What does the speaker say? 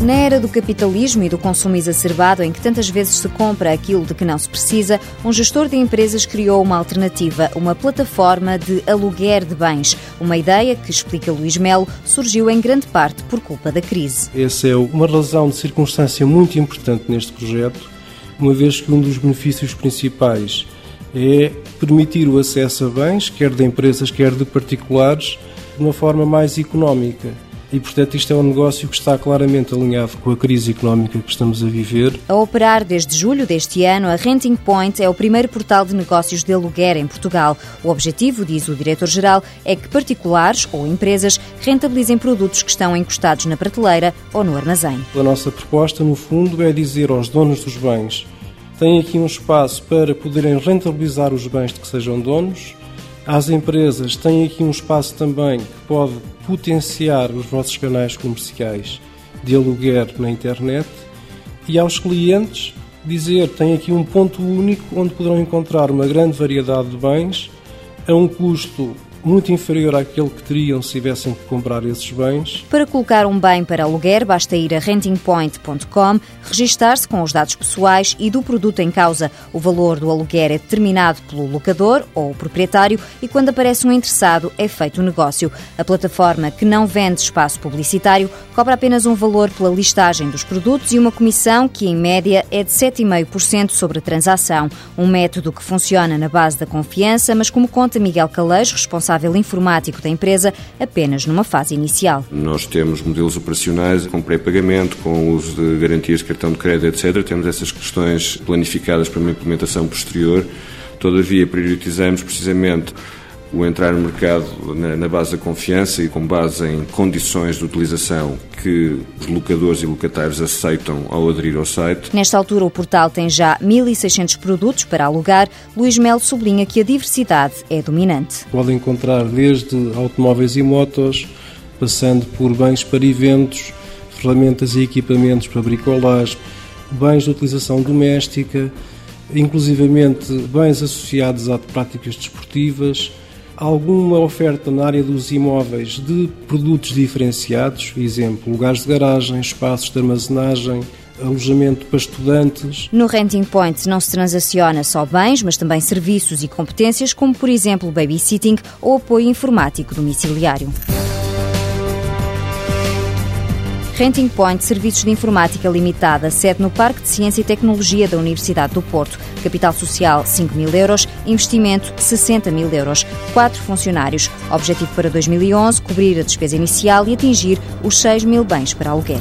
Na era do capitalismo e do consumo exacerbado, em que tantas vezes se compra aquilo de que não se precisa, um gestor de empresas criou uma alternativa, uma plataforma de aluguer de bens. Uma ideia que, explica Luís Melo, surgiu em grande parte por culpa da crise. Essa é uma razão de circunstância muito importante neste projeto, uma vez que um dos benefícios principais é permitir o acesso a bens, quer de empresas, quer de particulares, de uma forma mais económica e, portanto, isto é um negócio que está claramente alinhado com a crise económica que estamos a viver. A operar desde julho deste ano, a Renting Point é o primeiro portal de negócios de aluguer em Portugal. O objetivo, diz o diretor-geral, é que particulares ou empresas rentabilizem produtos que estão encostados na prateleira ou no armazém. A nossa proposta, no fundo, é dizer aos donos dos bens têm aqui um espaço para poderem rentabilizar os bens de que sejam donos. Às empresas têm aqui um espaço também que pode potenciar os vossos canais comerciais de aluguer na internet e aos clientes dizer tem aqui um ponto único onde poderão encontrar uma grande variedade de bens a um custo muito inferior àquele que teriam se tivessem que comprar esses bens. Para colocar um bem para aluguer, basta ir a rentingpoint.com, registar-se com os dados pessoais e do produto em causa. O valor do aluguer é determinado pelo locador ou proprietário e quando aparece um interessado é feito o negócio. A plataforma, que não vende espaço publicitário, cobra apenas um valor pela listagem dos produtos e uma comissão que, em média, é de 7,5% sobre a transação. Um método que funciona na base da confiança, mas como conta Miguel Calais, responsável responsável informático da empresa apenas numa fase inicial. Nós temos modelos operacionais com pré-pagamento, com uso de garantias de cartão de crédito, etc. Temos essas questões planificadas para uma implementação posterior. Todavia, priorizamos precisamente o entrar no mercado na, na, base da confiança e com base em condições de utilização que os locadores e locatários aceitam ao aderir ao site. Nesta altura, o portal tem já 1.600 produtos para alugar. Luís Melo sublinha que a diversidade é dominante. Podem encontrar desde automóveis e motos, passando por bens para eventos, ferramentas e equipamentos para bricolagem, bens de utilização doméstica, inclusivamente bens associados a práticas desportivas, alguma oferta na área dos imóveis de produtos diferenciados, exemplo, lugares de garagem, espaços de armazenagem, alojamento para estudantes. No Renting Point não se transaciona só bens, mas também serviços e competências, como por exemplo babysitting ou apoio informático domiciliário. Renting Point Serviços de Informática Limitada, sede no Parque de Ciência e Tecnologia da Universidade do Porto. Capital social 5 mil euros, investimento 60 mil euros. Quatro funcionários. Objetivo para 2011, cobrir a despesa inicial e atingir os 6 mil bens para aluguer.